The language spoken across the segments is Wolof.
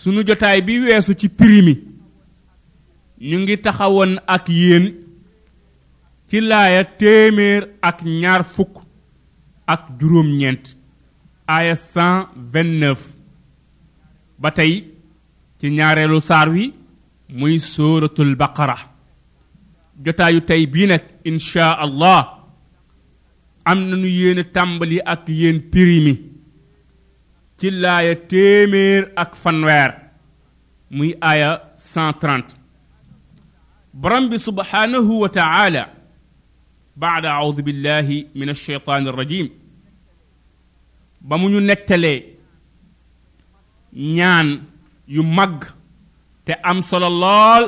sunu jotaay bi weesu ci primi ñu ngi taxawoon ak yéen ci laaya téeméer ak ñaar fukk ak juróom ñeent aaya 129 ba tey ci ñaareelu saar wi muy sóoratul baqara jotaayu tey bii nag insha allah am nañu yéen tàmbali ak yéen primi ci laaya téeméer ak fanweer muy aaya 130 borom bi subhanahu wa taala baada audu billahi min alcheytaan alrajim ba mu ñu nettalee ñaan yu mag te am solo lool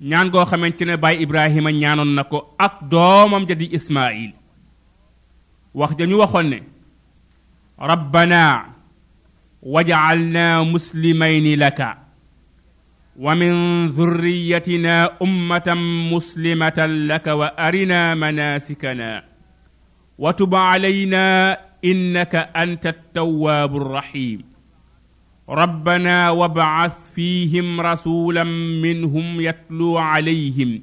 ñaan goo xamante ne baay ibrahima ñaanoon na ko ak doomam ja di ismail wax ja ñu waxoon ne ربنا وجعلنا مسلمين لك ومن ذريتنا امه مسلمه لك وارنا مناسكنا وتب علينا انك انت التواب الرحيم ربنا وابعث فيهم رسولا منهم يتلو عليهم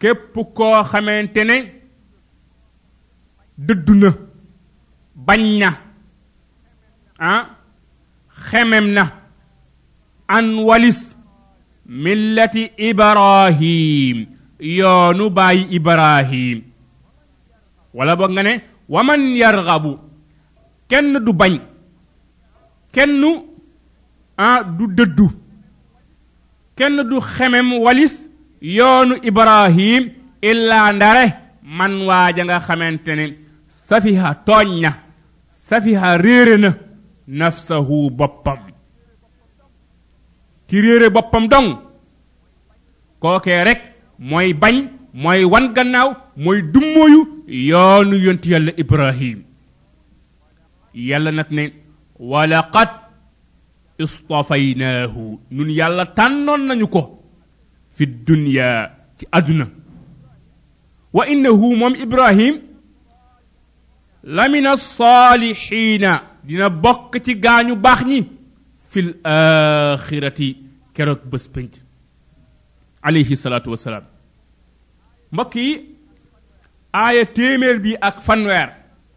képp koo xamante ne dëddu na bañ na ah xemem na an walis millati ibrahim yoonu bàyyi ibrahim wala boog nga ne waman yargabu kenn du bañ kenn ah du dëddu kenn du xemem walis yoonu ibrahim illaa ndare man waaja nga xamante ne safiha tooñ na safiha réere na nafsahu boppam ki réere boppam dong kookee rek mooy bañ mooy wan gannaaw mooy dummóoyu yoonu yonti yàlla ibrahim yàlla nag ne walaqad istafaynaahu nun yàlla tànnoon nañu ko fi dunya ci àdduna wa innahu moom ibrahim lamina saalixiina dina bokk ci gaañu baax ñi fil axirati keroog bés pénc alayhi salaatu wasalaam mbokk yi aaya téeméer bi ak fanweer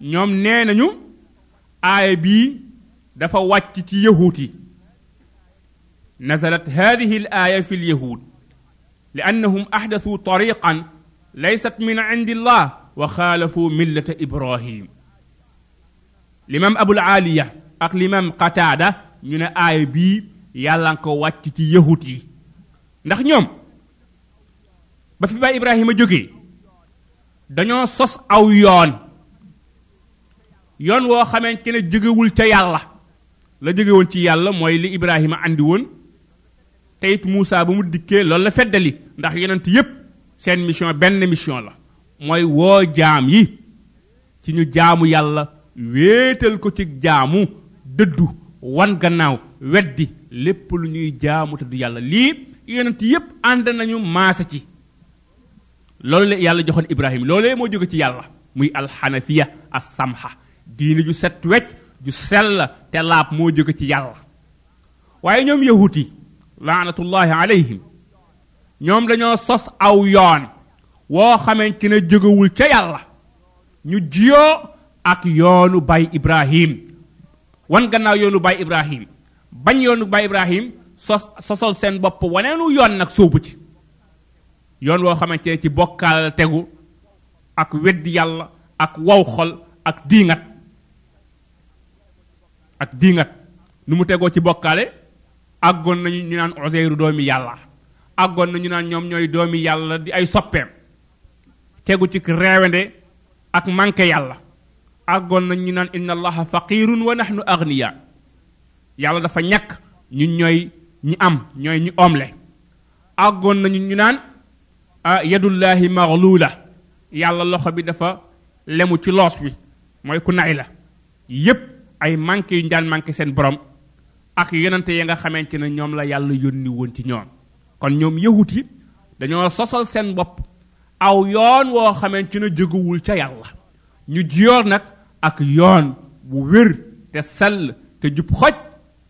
ñoom nee nañu aaya bii dafa wàcc ci yahuut yi nazalat hadihi al aaya fi l yahuud li annahum ahdathu tariqan laysat min indi llah wa xaalafu millata ibrahim limam abul aaliya ak limam qataada ñu ne aaya bii yàlla nga ko wàcc ci yahuut yi ndax ñoom ba fi baay ibrahima jógee dañoo sos aw yoon yoon woo xamante ne jógewul ca yàlla la jóge woon ci yàlla mooy li ibrahima andi woon te it Moussa ba mu dikkee loolu la feddali ndax yonent yépp seen mission benn mission la mooy woo jaam yi ci ñu jaamu yàlla wéetal ko ci jaamu dëddu wan gannaaw weddi lépp lu ñuy jaamu te du yàlla lii yonent yépp ànd nañu maase ci loolu la yàlla joxoon ibrahim loolee moo jóge ci yàlla muy alxanafiya as samha diine ju set wecc ju sell te laab moo jóge ci yàlla waaye ñoom yahut yi laanatullahi alayhim ñoom dañoo sos aw yoon woo xamante ne jógewul ca yàlla ñu jiyoo ak yoonu bay ibrahim wan gannaaw yoonu bay ibrahim bañ yoonu bay ibrahim sos sosol seen bopp waneenu yoon nag sóobu ci yoon woo xamante ci bokkaal tegu ak wedd yàlla ak waw xol ak diingat ak diingat nu mu tegoo ci bokkaale àggoon nañu ñu naan oseyru doomi yàlla àggoon nañu naan ñoom ñooy doomi yàlla di ay soppeem tegu ci reewende ak manqué yàlla àggoon nañ ñu naan inna allaha faqirun wa nahnu agniya yàlla dafa ñàkk ñun ñooy ñi am ñooy ñi omle àggoon nañu ñu naan ah, yadullahi maxluula yàlla loxo bi dafa lemu ci loos wi mooy ku nay la yépp ay manqué yu ñu daan manqué seen borom ak yonante ya nga xamante ne ñoom la yàlla yónni woon ci ñoom kon ñoom yahut yi dañoo sosal seen bopp aw yoon woo xamante ne jógewul ca yàlla ñu jiyoor nag ak yoon bu wér te sell te jub xoj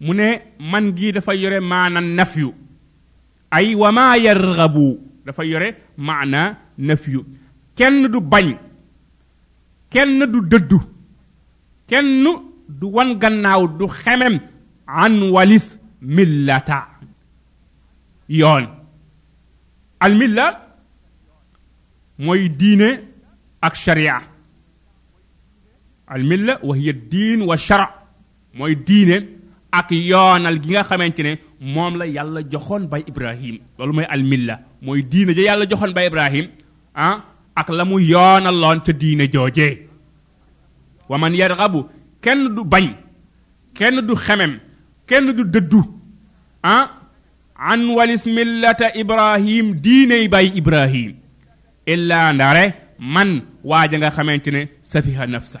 mu ne man gii dafa yore maana nafyu ay wa maa yargabu dafa yore maana nafyu kenn du bañ kenn du dëddu kenn du wan gannaaw du xemem an walis millata yoon al milla mooy diine ak sharia al milla wa hiya diin wa shara mooy diine ak yoonal gi nga xamante ne moom la yàlla joxoon bay ibrahim loolu mooy almilla mooy diine ja yàlla joxoon bay ibrahim ah ak la mu yoonaloon ca diine joojee wa man yarxabu kenn du bañ kenn du xemem kenn du dëddu ah an walis millata ibrahim diiney bay ibrahim illa ndare man waaja nga xamante ne safiha nafsa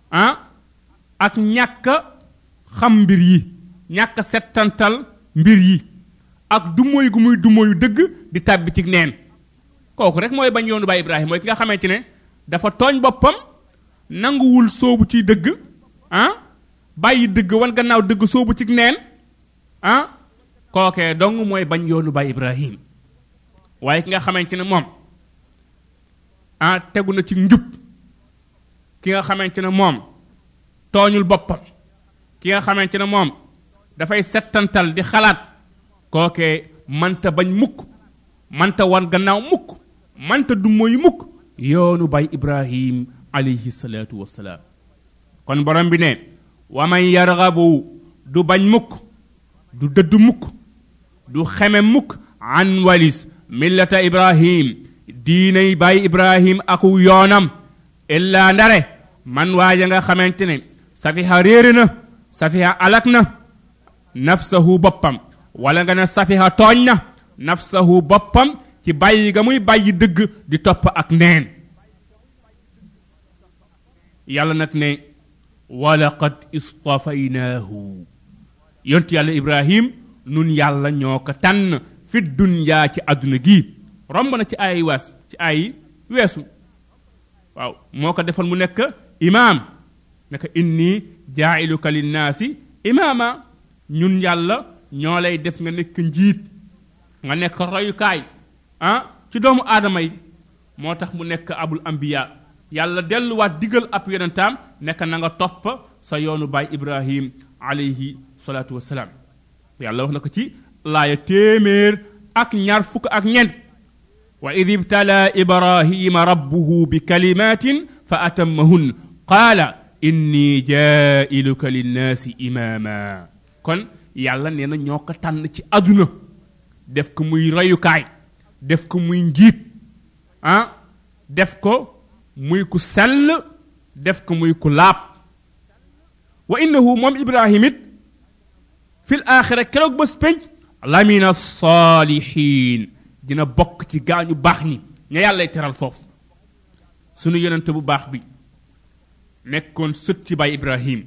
ah ak ñàkk xam mbir yi ñàkk settantal mbir yi ak dumóoyu gu muy dumóoyu dëgg di tàbbi ci neen kooku rek mooy bañ yoonu baay ibrahim mooy ki nga xamante ne dafa tooñ boppam nanguwul soobu ci dëgg ah bàyyi dëgg wan gannaaw dëgg soobu ci neen ah kookee dong mooy bañ yoonu baay ibrahim waaye ki nga xamante ne moom ah tegu na ci njub ki nga xamante ne moom tooñul boppam ki nga xamante ne moom dafay settantal di xalaat kooke manta bañ mukk manta wan gannaaw mukk manta dummoyu mukk yoonu bay ibrahim alayhi salaatu wassalaam kon borom bi ne wa man yargabu du bañ mukk du dëdd mukk du xeme mukk an walis millata ibrahim diinay bàyyi ibrahim aku yoonam illaa ndare man waaja nga xamante ne safiha réere na safiha alak na nafsahu boppam wala nga ne safiha tooñ na nafsahu boppam ci bàyyi ga muy bàyyi dëgg di topp ak neen yàlla nag ne walaqad istafaynaahu yonti yàlla ibrahim nun yàlla ñoo ko tànn fi dunyaa ci àdduna gi romb na ci ay waas ci ay weesu waaw moo ko defal mu nekk imaam naka inni jaailuka linnaasi imaama ñun yàlla ñoo lay def nga nekk njiit nga nekk royukaay ah ci doomu aadama yi moo tax mu nekk abul ambiya yàlla delluwaat digal ab yonentaam nekk na nga topp sa yoonu baay ibrahim alayhi salaatu wasalaam yàlla wax na ko ci laaya téeméer ak ñaar fukk ak ñeent wa id ibtala ibrahima rabbuhu bi kalimatin fa atammahun qaala inni jailuka linnaasi imaama kon yàlla nee na ñoo ko tànn ci àdduna def ko muy rayukaay def ko muy njiit ah def ko muy ku sell def ko muy ku laab wa innahu moom ibrahim it fil axira keroog bés penc lamina salihin dina bokk ci gaañu baax ñi ña yàllay teral foofu sunu yonent bu baax bi nekkoon sët ci baay ibrahim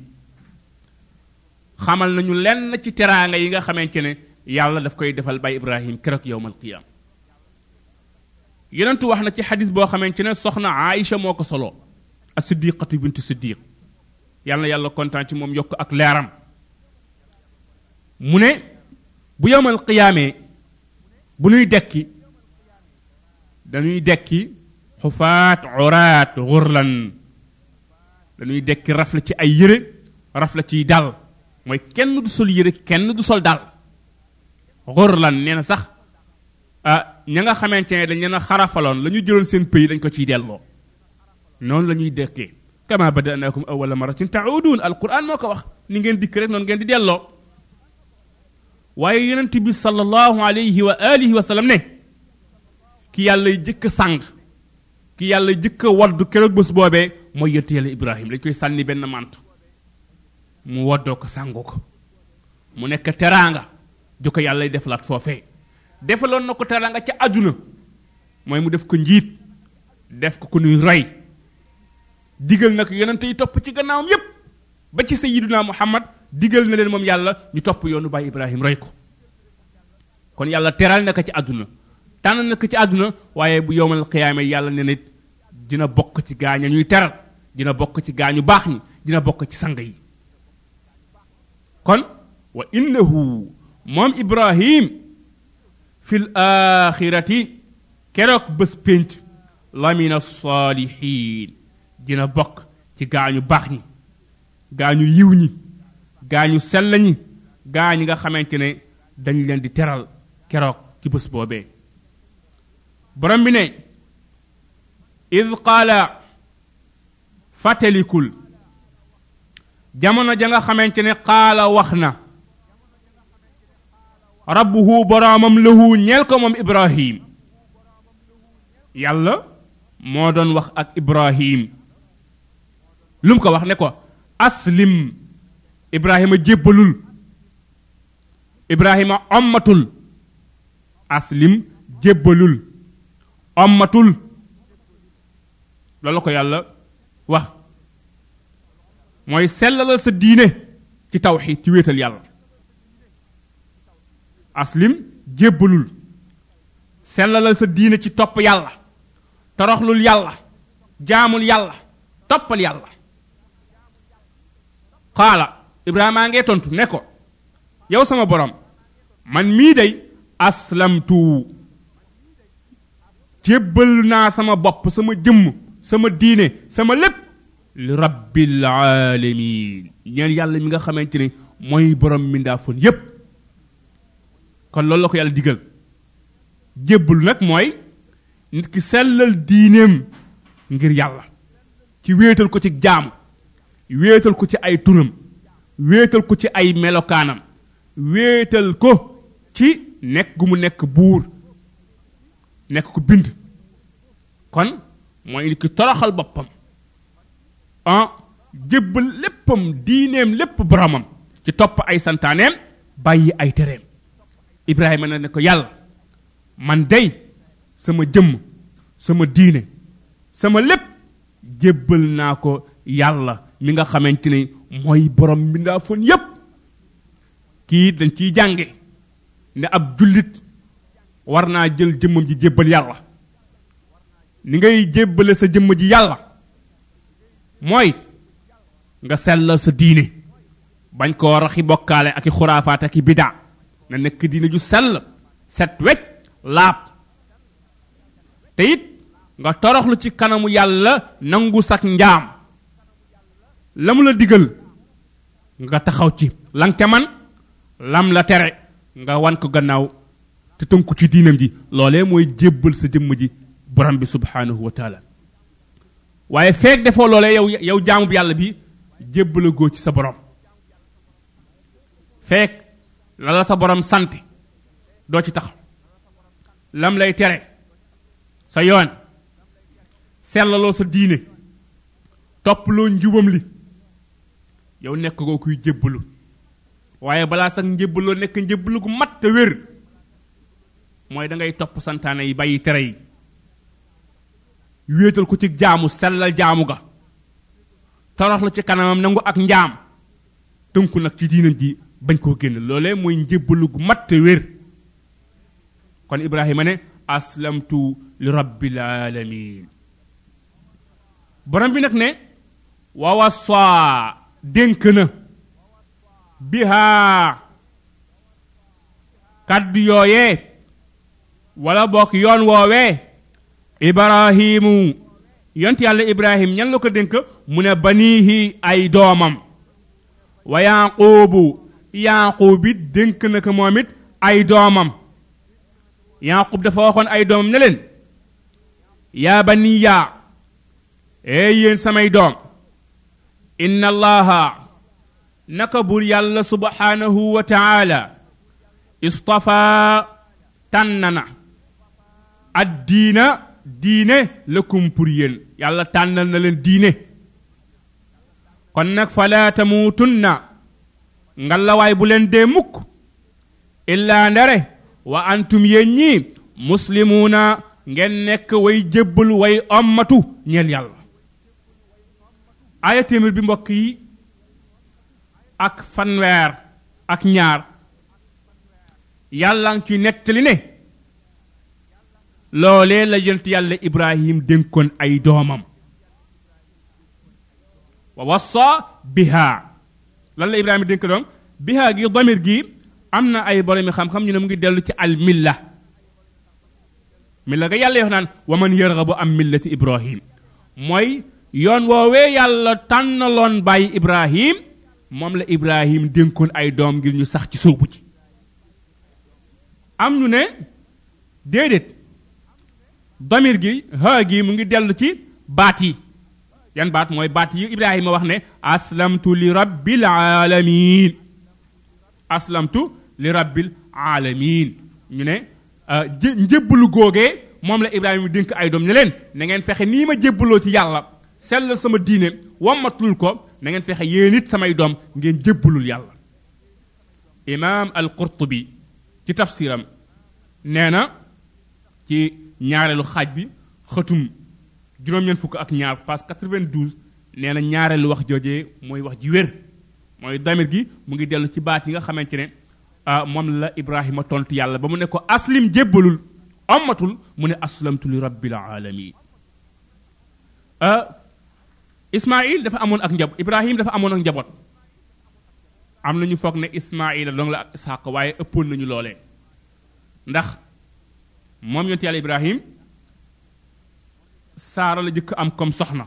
xamal nañu lenn ci teraanga yi nga xamante ne yàlla daf koy defal bay ibrahim keroog yowmal qiyam yonentu wax na ci xadis boo xamante ne soxna aïcha moo ko solo as siddiqatu bintu siddiq yàlla yàlla kontaan ci moom yokk ak leeram mu ne bu yowmal qiyaamee bu nuy dekki dañuy dekki xufaat oraat xurlan dañuy dekki raf la ci ay yére raf la ciy dal mooy kenn du sol yére kenn du sol dal xor lan nee na sax ah ña nga xamante ne dañ leen a xarafaloon la ñu jëloon seen pays dañ ko ciy delloo noonu la ñuy dekkee kama badanakum awala maratin taudun alquran moo ko wax ni ngeen dikk rek noonu ngeen di delloo waaye yonent bi sallallahu alayhi wa alihi wa sallam ne ki yàlla jëkk sàng ki yàlla jëkk a waddu keroog bés boobee mooy yonte yàlla ibrahim dañ koy sànni benn mànt mu waddoo ko sàngoo ko mu nekk teraanga ju ko yàlla defalaat foofee defaloon na ko teraanga ca àdduna mooy mu def ko njiit def ko ku nuy roy digal na ko yonente yi topp ci gannaawam yépp ba ci sayyiduna muhammad digal na leen moom yàlla ñu topp yoonu baay ibrahim roy ko kon yàlla teral na ko ci àdduna tànn na ko ci àdduna waaye bu yowmal xiyaama yàlla ne nit dina bokk ci gaaña ñuy teral dina bokk ci gaañu baax ñi dina bokk ci sang yi kon wa innahu moom ibrahim fil axirati keroog bés pénc lamina saalihin dina bokk ci gaañu baax ñi gaañu yiw ñi gaañu sell ñi gaañ nga xamante ne dañ leen di teral keroog ci bés boobee borom bi ne id qaala fàttalikul jamono ja nga xamante ne qaala wax na rabbuhu boroomam lahu ñeel ko moom ibrahim yàlla moo doon wax ak ibrahim lu mu ko wax ne ko aslim ibrahima jébbalul ibrahima ommatul aslim jébbalul ommatul loolu ko yàlla wax mooy sellalal sa diine ci tawxid ci wéetal yàlla aslim jébbalul sellalal sa diine ci topp yàlla toroxlul yàlla jaamul yàlla toppal yàlla xaala ibrahima a ngee tontu ne ko yow sama borom man mii day aslamtu jébbal naa sama bopp sama jëmm sama diine sama lépp li rabbil alamin ñeen yàlla mi nga xamante ni mooy borom mindaafoon yépp kon loolu la ko yàlla digal jébbalu nag mooy nit ki sellal diineem ngir yàlla ci wéetal ko ci jaamu wéetal ko ci ay turam wéetal ko ci ay melokaanam wéetal ko ci nekk gu mu nekk buur nekk ku bind kon mooy nit ki toroxal boppam ah jébbal léppam diineem lépp boromam ci topp ay santaaneem bàyyi ay tereem ibrahima na ne ko yàlla man dey sama jëmm sama diine sama lépp jébbal naa ko yàlla mi nga xamante ni mooy borom mbindaa fon yépp kii dañ ciy jànge ne ab jullit war naa jël jëmmam ji jébbal yàlla ni ngay jébbale sa jëmm ji yàlla mooy nga sellal sa diine bañ koo raxi bokkaale ak i xuraafaat ak i bidaa na nekk diine ju sell set wecc laab te it nga toroxlu ci kanamu yàlla nangu sak njaam la mu la digal nga taxaw ci lang ca man lam la tere nga wan ko gannaaw te tënku ci diinam ji loolee mooy jébbal sa jëmm ji borom bi subhaanahu wa taala waaye feeg defoo loolee yow yow jaamu bi yàlla bi jébbala góo ci sa borom feeg la la sa borom sant doo ci tax lam lay tere sa yoon sellaloo sa diine topp loo njubam li yow nekk koo kuy jébbalu waaye balaa sax njébbaloo nekk njébbalu gu mat te wér mooy da ngay topp santaane yi bàyyi tere yi wéetal ko ci jaamu sellal jaamu ga toroxlu ci kanamam nangu ak njaam tënku nag ci diina ji bañ koo génn loolee mooy njébbalu gu mat te wér kon ibrahima ne aslamtu li rabbil alamin borom bi nag ne wa wasa dénk na bihaa kàddu yooyee wala bokk yoon woowee ibrahimu yont yàlla ibrahim ñan la ko dénk mu ne banihi ay doomam wa yaqubu yaqub it dénk na ko moom it ay doomam yaqub dafa waxoon ay doomam ne leen yaa baniya ee yéen samay doom inna allaha naka bur yàlla subhanahu wa taala istafa tànn na ad diina diine lakum pour yéen yàlla tànnal na leen diine kon nag fala tamuutunna ngalawaay bu leen dee mukk illaa ndare wa antum yéen ñi muslimuuna ngeen nekk way jébbal way ommatu ñeel yàlla aaya téeméer bi mbokk yi ak fanweer ak ñaar yàlla ngi ci nettali ne loolee la yonent yàlla ibrahim dénkoon ay doomam wa wassa biha lan la ibrahima dénk doom biha gi damir gi am na ay boromi xam-xam ñu ne mu ngi dellu ci al milla milla ga yàlla yox naan wa man yarghabu am millati ibrahim mooy yoon woowee yàlla tànnaloon bàyyi ibrahim moom la ibrahim dénkoon ay doom ngir ñu sax ci sóobu ci am ñu ne déedéet damir gi haa gi mu ngi dellu ci baat yi yan baat mooy baat yi ibrahima wax ne aslamtu li rabbil alamin aslamtu li rabbil alamin ñu ne euh, njébbalu googee moom la ibrahima dénk ay doom ne leen na ngeen fexe nii ma jébbaloo ci yàlla sell sama diine wammatul ko na ngeen fexe yéen it samay doom ngeen jébbalul yàlla imam al qurtubi ci tafsiram nee na ci ñaareelu xaaj bi xëtum juróom-ñeent fukk ak ñaar passe 92 nee na ñaareelu wax joojee mooy wax ji wér mooy damir gi mu ngi dellu ci baat yi nga xamante ne ah, moom la ibrahima tontu yàlla ba mu ne ko aslim jébbalul ommatul mu ne aslamtu li rabbil alamin ah, ismail dafa amoon ak njab ibrahim dafa amoon ak njaboot am nañu foog ne ismaila dong la ak ishaq waaye ëppoon nañu loolee ndax moom yonte yàlla ibrahim saara la jëkk am comme soxna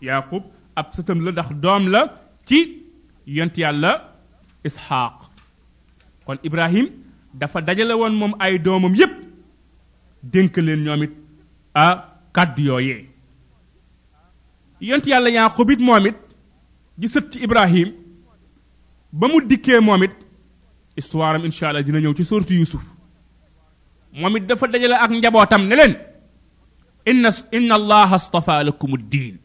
yaqub ab sëtam la ndax doom la ci yont yàlla isxaaq kon ibrahim dafa dajale woon moom ay doomam yépp dénk leen ñoom it a kàddu yooyee yont yàlla yaqub it moom it di sët ci ibrahim ba mu dikkee moom it histoire am incha allah dina ñëw ci sortu yusuf moom it dafa dajale ak njabootam ne leen inna inna allaha astafa lakum diin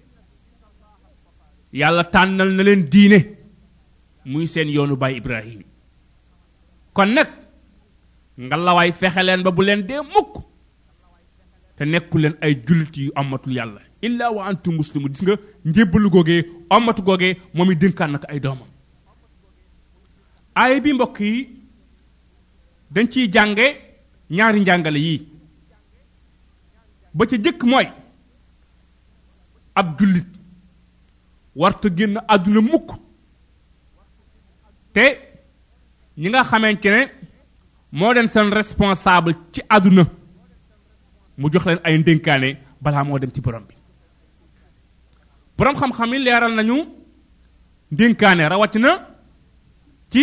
yàlla tànnal na leen diine muy seen yoonu baay ibrahim kon nag nga lawaay fexe leen ba bu leen dee mukk te nekku leen ay jullit yu amatul yàlla illa wa antum muslimu gis nga njébbalu googee omatu googee moom i dénkaan nag ay doomam aaya bi mbokk yi dañ ciy jànge ñaari njàngale yii ba ca jëkk mooy ab jullit warta génn àdduna mukk te ñi nga xamante ne moo leen seen responsable ci àdduna mu jox leen ay ndénkaane balaa moo dem ci borom bi borom xam-xam yi leeral nañu ndénkaane rawatina ci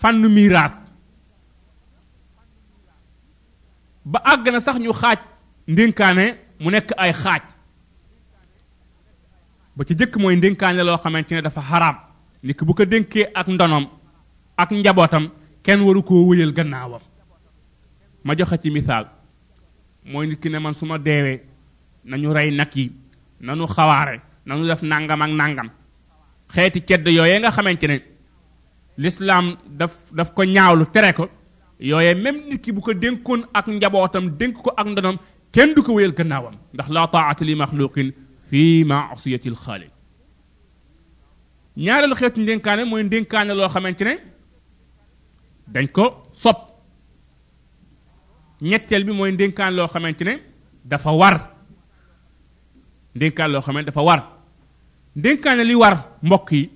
fànn miiraat ba àgg na sax ñu xaaj ndénkaane mu nekk ay xaaj ba ci jëkk mooy ndénkaane loo xamante ne dafa xaraam nit bu ko dénkee ak ndonom ak njabootam kenn waru koo wëyal gannaawam ma joxe ci misaal mooy nit ki ne man su ma deewee nañu rey nag yi nañu xawaare nañu def nangam ak nangam xeeti cedd yooyee nga xamante ne l'islam daf daf ko ñaawlu tere ko yooye même nit ki bu ko dénkoon ak njabootam dénk ko ak ndonam kenn du ko wéyal gannaawam ndax la taata li maxluqin fi maasiyati lxaaliq ñaareelu xeetu ndénkaane mooy ndénkaane loo xamante ne dañ ko sopp ñetteel bi mooy ndénkaan loo xamante ne dafa war ndénkaan loo xamante dafa war ndénkaane li war mbokk yi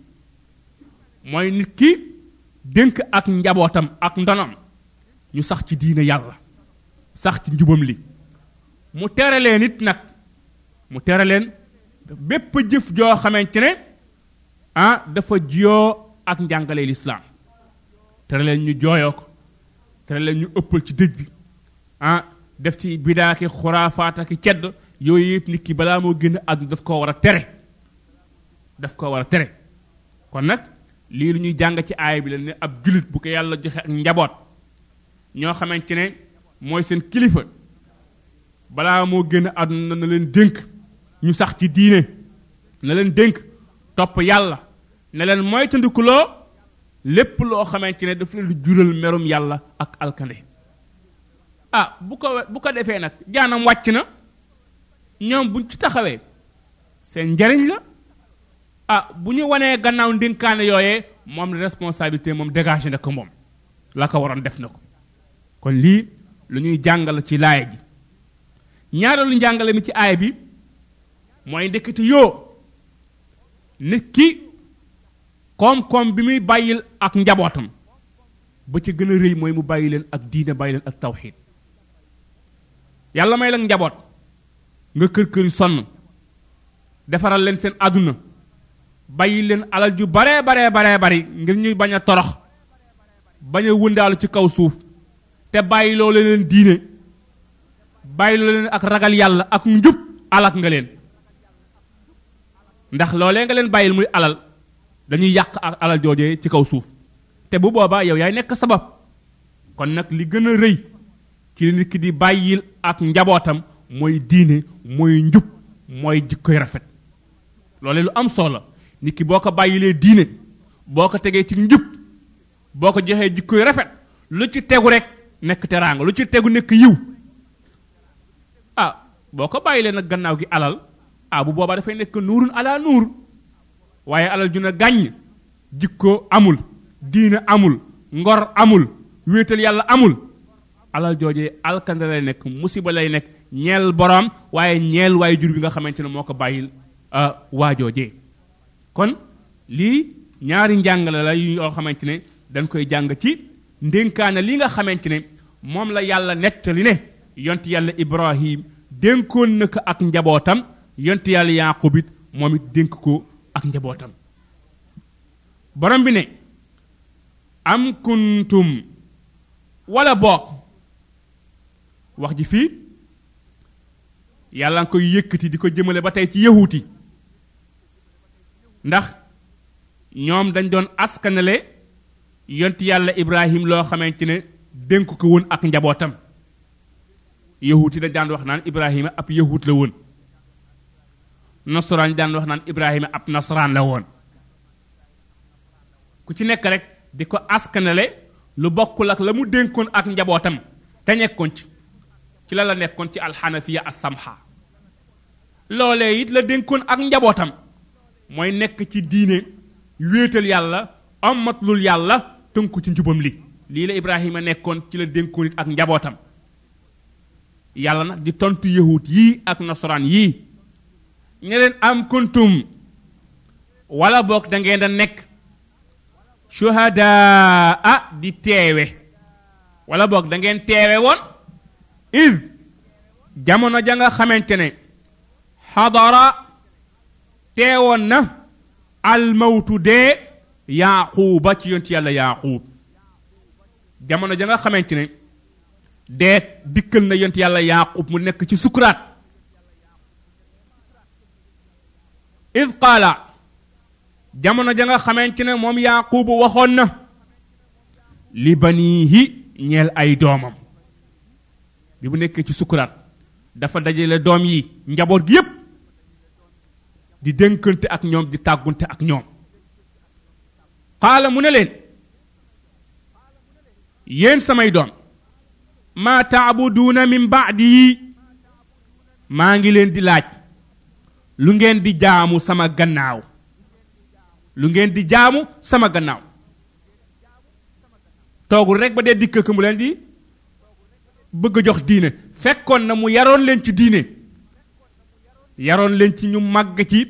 mooy nit ki dénk ak njabootam ak ndonam ñu sax ci diine yàlla sax ci njubam li mu tere leen it nag mu tere leen bépp jëf joo xamante ne ah dafa jiyoo ak njàngale lislaam tere leen ñu jooyoo ko tere leen ñu ëppal ci dëj bi ah def ci bidaaki xuraafaat ak cedd yooyu yëpp nit ki balaa moo génn àdduna daf koo war a tere daf ko war a tere kon nag lii lu ñuy jàng ci aaya bi la ne ab julit bu ko yàlla joxe ak njaboot ñoo xamante ne mooy seen kilifa balaa moo génn àdduna na leen dénk ñu sax ci diine na leen dénk topp yàlla na leen mooy tandikuloo lépp loo xamante ne daf leen di jural merum yàlla ak alkande ah bu ko bu ko defee nag jaanam wàcc na ñoom buñ ci taxawee seen njariñ la ah bu ñu wanee gannaaw ndénkaane yooyee moom responsabilité moom dégagé na ko moom la ko waroon def na ko kon lii lu ñuy jàngal ci laaya ji ñaareelu njàngale mi ci aaya bi mooy ndekete yoo nit ki koom-koom bi muy bàyyil ak njabootam ba ci gën a rëy mooy mu bàyyi leen ak diine bàyyi leen ak tawxiid yàlla may la njaboot nga kër kër yu sonn defaral leen seen àdduna bàyyi leen alal ju baree baree baree bari ngir ñuy bañ a torox bañ a wëndaalu ci kaw suuf te bàyyi loo leen diine bàyyi loo leen ak ragal yàlla ak njub alak nga leen ndax loolee nga leen bàyyil muy alal dañuy yàq ak alal joojee ci kaw suuf te bu boobaa yow yaay nekk sabab kon nag li gën a rëy ci li nit ki di bàyyil ak njabootam mooy diine mooy njub mooy jikkoy rafet loole lu am solo nit ki boo ko bàyyilee diine boo ko tegee ci njub boo ko joxee jikkoy rafet lu ci tegu rek nekk teraanga lu ci tegu nekk yiw ah boo ko bàyyilee nag gannaaw gi alal ah bu boobaa dafay nekk nuurun ala nuur waaye alal ju na gàññ jikko amul diina amul ngor amul wéetal yàlla amul alal joojee alkande lay nekk musiba lay nekk ñeel borom waaye ñeel waaye jur bi nga xamante ne moo ko bàyyil euh, waa joojee kon lii ñaari njàngale la yoo xamante ne dañ koy jàng ci ndénkaane li nga xamante ne moom la yàlla nettali ne yont yàlla ibrahim dénkoon na ko ak njabootam yont yàlla yaqub it moom it dénk ko ak njabootam borom bi ne am kuntum wala boog wax ji fii yàlla nga koy yëkkati di ko jëmale ba tey ci yahuuti ndax ñoom dañ doon askanale yont yàlla ibrahim loo xamante ne dénk ko woon ak njabootam yahuuti dañ daan wax naan ibrahima ab yahuut la woon nasaraan yi daan wax naan Ibrahima ab nasaraan la woon ku ci nekk rek di ko askanale lu bokkul ak la mu dénkoon ak njabootam te nekkoon ci ci la la nekkoon ci alxanafiya as-samha loolee it la dénkoon ak njabootam mooy nekk ci diine wéetal yàlla amatlul yàlla tënku ci njubam li lii la Ibrahima nekkoon ci la dénkoon it ak njabootam yàlla nag di tontu yahut yii ak nasaraan yii ne leen am kuntum wala boog da ngeen da nekk shuhadaa di teewe wala boog da ngeen teewe woon id jamono ja nga xamante ne xadara teewoon na almawtu dee yaaquuba ci yonti yàlla yaaquub jamono ja nga xamante ne dee dikkal na yont yàlla yaqub mu nekk ci sukuraat id qaala jamono ja nga xamante ne moom yaqubu waxoon na li banihi ñeel ay doomam bi mu nekkee ci sukuraat dafa dajale doom yi njaboot gi yépp di dénkante ak ñoom di tàggunte ak ñoom qaala mu ne leen yéen samay doom maa taabuduuna min baadi yi maa ngi leen di laaj lu ngeen di jaamu sama gannaaw lu ngeen di jaamu sama gannaaw toogul rek ba dee dikk ko mu leen di bëgg a jox diine fekkoon na mu yaroon leen ci diine yaroon leen ci ñu màgg ci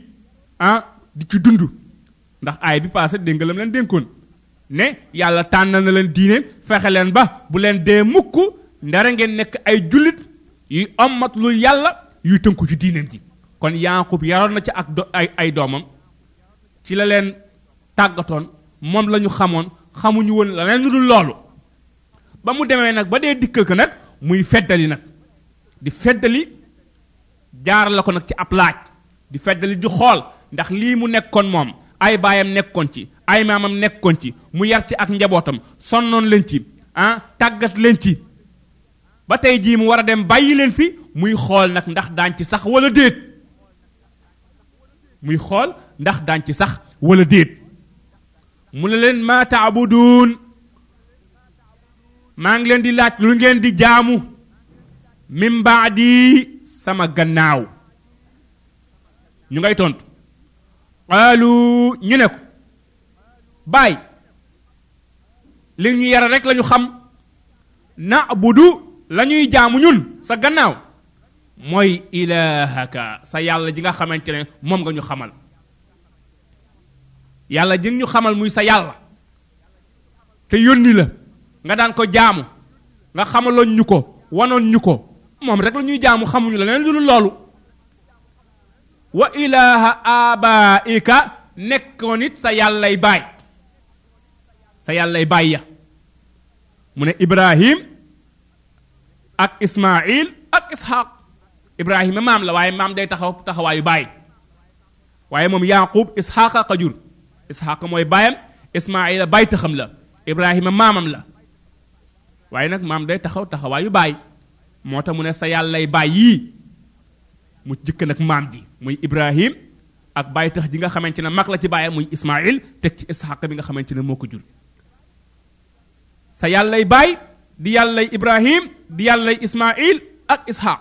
ah di ci dund ndax aay bi passé dégg nga lam leen dénkoon ne yàlla tànn na leen diine fexe leen ba bu leen dee mukk ndara ngeen nekk ay jullit yuy ommat lu yàlla yuy tënku ci diineem ji kon yanqub yaroon na ci ak do ay ay doomam ci la leen tàggatoon moom la ñu xamoon xamuñu woon la leen dul loolu ba mu demee nag ba dee dikkal ko nag muy feddali nag di feddali jaar la ko nag ci ab laaj di feddali di xool ndax lii mu nekkoon moom ay baayam nekkoon ci ay maamam nekkoon ci mu yar ci ak njabootam sonnoon leen ci ah tàggat leen ci ba tey jii mu war a dem bàyyi leen fi muy xool nag ndax daan ci sax wala déet muy xool ndax daan ci sax wala déet mu ne leen maa taabuduun maa ngi leen di laaj lu ngeen di jaamu min baadi sama gannaaw ñu ngay tontu qaalu ñu ne ko baay li ñu yara rek lañu xam naabudu la ñuy jaamu ñun sa gannaaw mooy ilaahaka sa yàlla ji nga xamante ne moom nga ñu xamal yàlla jën ñu xamal muy sa yàlla te yónni la nga daan ko jaamu nga xamaloon ñu ko wanoon ñu ko moom rek la ñuy jaamu xamuñu la leneen lu loolu wa ilaha abaika nekkoon it sa yàllay baay sa yàllay baay ya mu ne ibrahim ak ismail ak ishaq ibrahima maam la waaye maam day taxaw taxawaayu baay waaye moom yaqub isxaaqa ka jur isxaaqa mooy baayam ismaila baay taxam la ibrahima maamam la waaye nag maam day taxaw taxawaayu baay moo tax mu ne sa yàllay baay yii mu jëkk nag maam ji muy ibrahim ak baay tax ji nga xamante ne mag la ci baayam muy ismail teg ci isxaaqa bi nga xamante ne moo ko jur sa yàllay baay di yàllay ibrahim di yàllay ismail ak isxaaq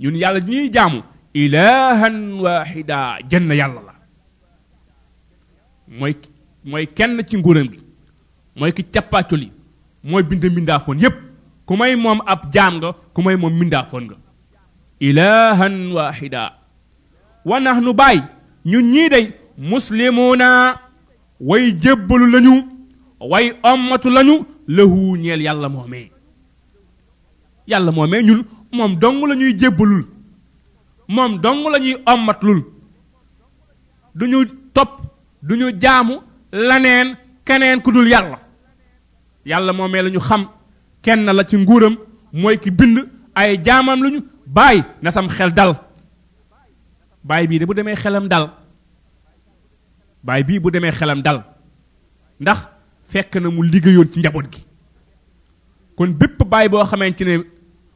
ñun yàlla ji ñuy jaamu ilahan wahida jenn yàlla la mooy mooy kenn ci nguuram gi mooy ki cappaaculi mooy bind mbindaafoon yépp ku may moom ab jaam nga ku may moom mbindaafoon nga ilahan wahida wa nahnu baay ñun ñii day muslimuna way jébbalu lañu way ommatu lañu lahu ñeel yàlla moomee yàlla moomee ñun moom dong la ñuy jébbalul moom dong la ñuy ommatlul du ñu topp du ñu jaamu laneen keneen ku dul yàlla yàlla moomee la ñu xam kenn la ci nguuram mooy ki bind ay jaamam lañu bàyyi na sam xel dal bàyyi bii de bu demee xelam dal bàyyi bii bu demee xelam dal ndax fekk na mu liggéeyoon ci njaboot gi kon bépp baay boo xamante ne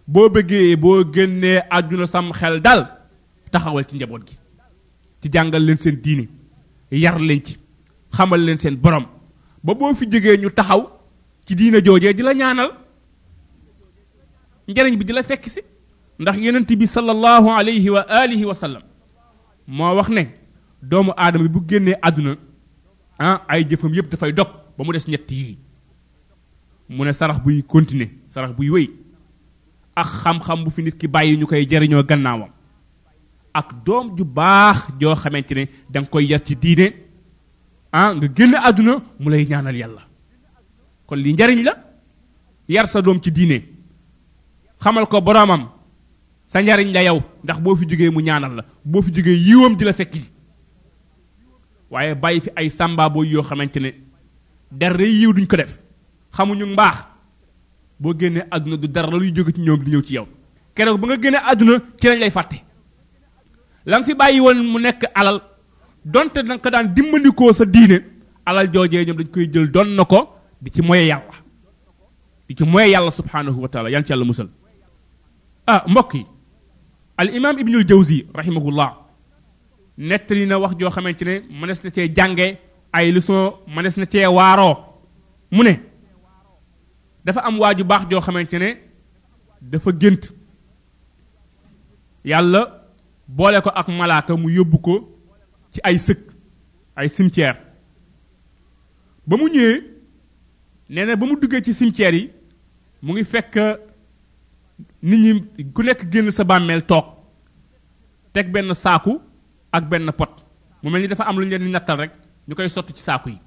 boo bëggee boo génnee àdduna sam xel dal taxawal ci njaboot gi ci jàngal leen seen diini yar leen ci xamal leen seen borom ba boo fi jógee ñu taxaw ci diina joojee di la ñaanal njariñ bi di la fekk si ndax yonent bi sallallahu alayhi wa alihi wa sallam moo wax ne doomu aadama bi bu génnee àdduna ah ay jëfam yépp dafay dog ba mu des ñett yii mu ne sarax buy continuer sarax buy wéy ak xam-xam bu fi nit ki bàyyi ñu koy jariñoo gannaawam ak doom ju baax joo xamante ne da nga koy yar ci diine ah nga génn àdduna mu lay ñaanal yàlla kon li njariñ la yar sa doom ci diine xamal ko boromam sa njariñ la yow ndax boo fi jógee mu ñaanal la boo fi jógee yiwam di la fekk ji waaye bàyyi fi ay sàmbaaboo yoo xamante ne dara yiw duñ ko def xamuñu mbaax boo génnee àdduna du dara luy jóge ci ñoom di ñëw ci yow keroog ba nga génnee àdduna ci lañ lay fàtte la fi bàyyi woon mu nekk alal donte da ko daan dimbandikoo sa diine alal joojee ñoom dañ koy jël doon na ko di ci moye yàlla di ci moye yàlla subhanahu wa taala yan ci yàlla musal ah mbokk yi al imam ibnul jawzi rahimahullah nettali na wax joo xamante ne mënees na cee jànge ay leçon mënees na cee waaroo mu ne dafa am waa ju baax joo xamante ne dafa gént yàlla boole ko ak malaaka mu yóbbu ko ci ay sëkk ay cimetière ba mu ñëwee nee na ba mu duggee ci cimetière yi mu ngi fekk nit ñi ku nekk génn sa bàmmeel toog teg benn saaku ak benn pot mu mel ni dafa am lu ñu leen di nattal rek ñu koy sotti ci saaku yi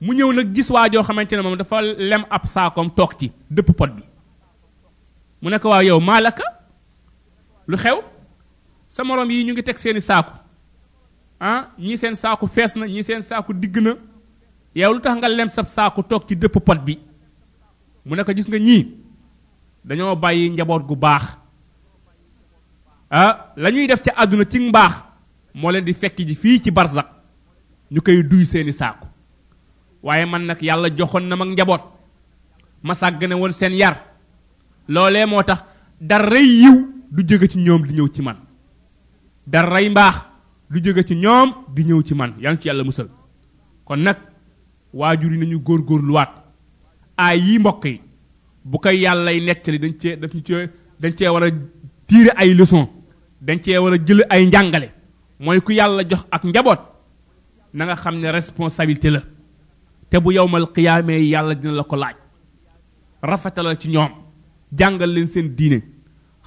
mu ñëw nag gis waa joo xamante ne moom dafa lem ab saakoom toog ci dëpp pot bi mu ne ko waaw yow maalaka lu xew sa morom yi ñu ngi teg seeni saaku ah ñii seen saaku fees na ñii seen saaku digg na yow lu tax nga lem sab saaku toog ci dëpp pot bi mu ne ko gis nga ñii dañoo bàyyi njaboot gu baax ah la ñuy def ca àdduna ci mbaax moo leen di fekk ji fii ci barsak ñu koy duy seeni saaku waaye man nag yàlla joxoon na mag njaboot ma sàggane woon seen yar loolee moo tax daray yiw du jóge ci ñoom di ñëw ci man daray mbaax du jóge ci ñoom di ñëw ci man yàlla ci yàlla musal kon nag waajur yi nañu góorgóorluwaat aay yi mbokk yi bu ko yàllay nettali dañ cee daf ñu cee dañ cee war a tiire ay leçon dañ cee war a jël ay njàngale mooy ku yàlla jox ak njaboot na nga xam ne responsabilité la te bu yowmal qiyaamee yàlla dina la ko laaj rafetalal ci ñoom jàngal leen seen diine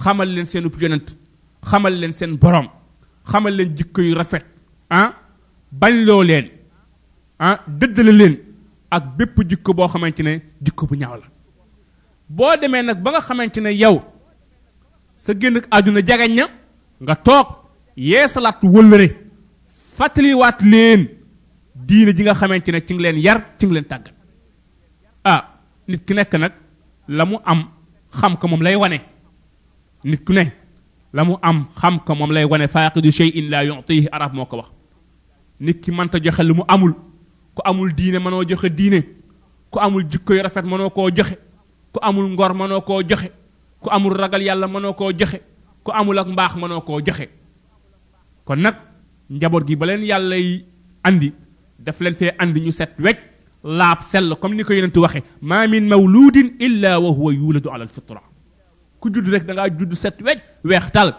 xamal leen seen ub yonent xamal leen seen borom xamal leen jikko yu rafet ah bañ loo leen ah dëddale leen ak bépp jikko boo xamante ne jikko bu ñaaw la boo demee nag ba nga xamante ne yow sa génn àdduna jagañ na nga toog yeesalaat wëllëre fàttaliwaat leen diine ji nga xamante ne ci ngi leen yar ci ngi leen tàggat ah nit ku nekk nag la mu am xam ko moom lay wane nit ku ne la mu am xam ko moom lay wane faaqidu shay'in la yu'tihi arab moo ko wax nit ki manta joxe lu mu amul ku amul diine mënoo joxe diine ku amul jikko yu rafet mënoo koo joxe ku amul ngor mënoo koo joxe ku amul ragal yàlla mënoo koo joxe ku amul ak mbaax mënoo koo joxe kon nag njaboot gi ba leen yàlla yi andi daf leen fee andi ñu set wecc laab sell comme ni ko yonent waxe ma min mawludin illa wa huwa yuladu ala alfitra ku judd rek da ngaa judd set wej weex tal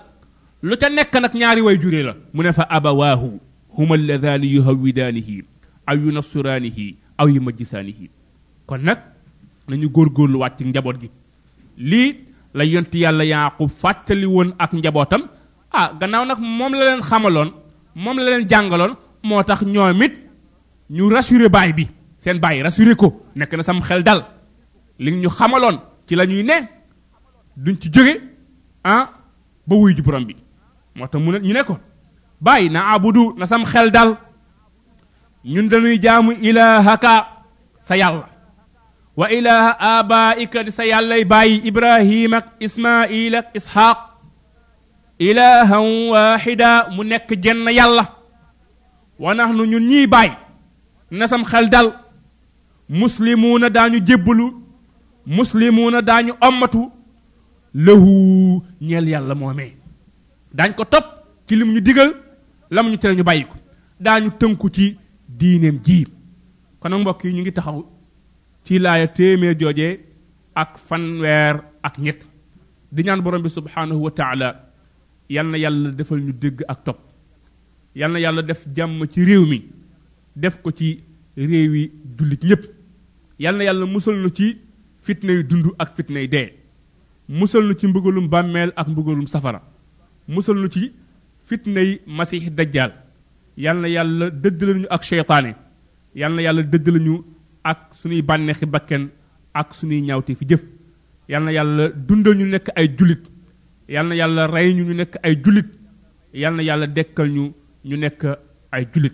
lu ca nekk nag ñaari way jure la mu ne fa abawaahu huma alladaani yuhawidaanihi aw yunassuraanihi aw yumajjisaanihi kon nag nañu góorgóorluwaat ci njaboot gi lii la yonti yàlla yaaqub fàttali woon ak njabootam ah gannaaw nag moom la leen xamaloon moom la leen jàngaloon moo tax ñoom it ñu rassuré baay bi seen baay rassuré ko nekk na sam xel dal li ñu xamaloon ci la ñuy ne duñ ci jóge ah ba wuy ji borom bi moo tax mu ne ñu ne ko bàyyi na abudu na sam xel dal ñun dañuy jaamu ilahaka sa yàlla wa ilaha abaika di sa yàllay bàyyi ibrahim ak ismail ak ishaq ilahan waxida mu nekk jenn yàlla wa nax nu ñun ñiy bàyyi na sam xel dal muslimuuna daañu jébbalu muslimuuna daañu ommatu lahu ñeel yàlla moomee daañ ko topp ci lim ñu digal lam ñu tere ñu bàyyi ko daañu tënku ci diineem ji kon nag mbokk yi ñu ngi taxaw ci laaya téeméer joojee ak fanweer ak ñett di ñaan borom bi subhanahu wa taala yal na yàlla defal ñu dégg ak topp yal na yàlla def jàmm ci réew mi def ko ci réew yi jullit ñépp yal na yàlla musal nu ci fitnay dund ak fitnay dee musal nu ci mbugalum bàmmeel ak mbugalum safara musal nu ci fitnay masix dajjaal yal na yàlla dëddale ñu ak seytaane yal na yàlla dëddale ñu ak suñuy bànneexi bakken ak suñuy ñaawte fi jëf yal na yàlla dundal ñu nekk ay jullit yal na yàlla rey ñu ñu nekk ay jullit yal na yàlla dekkal ñu ñu nekk ay jullit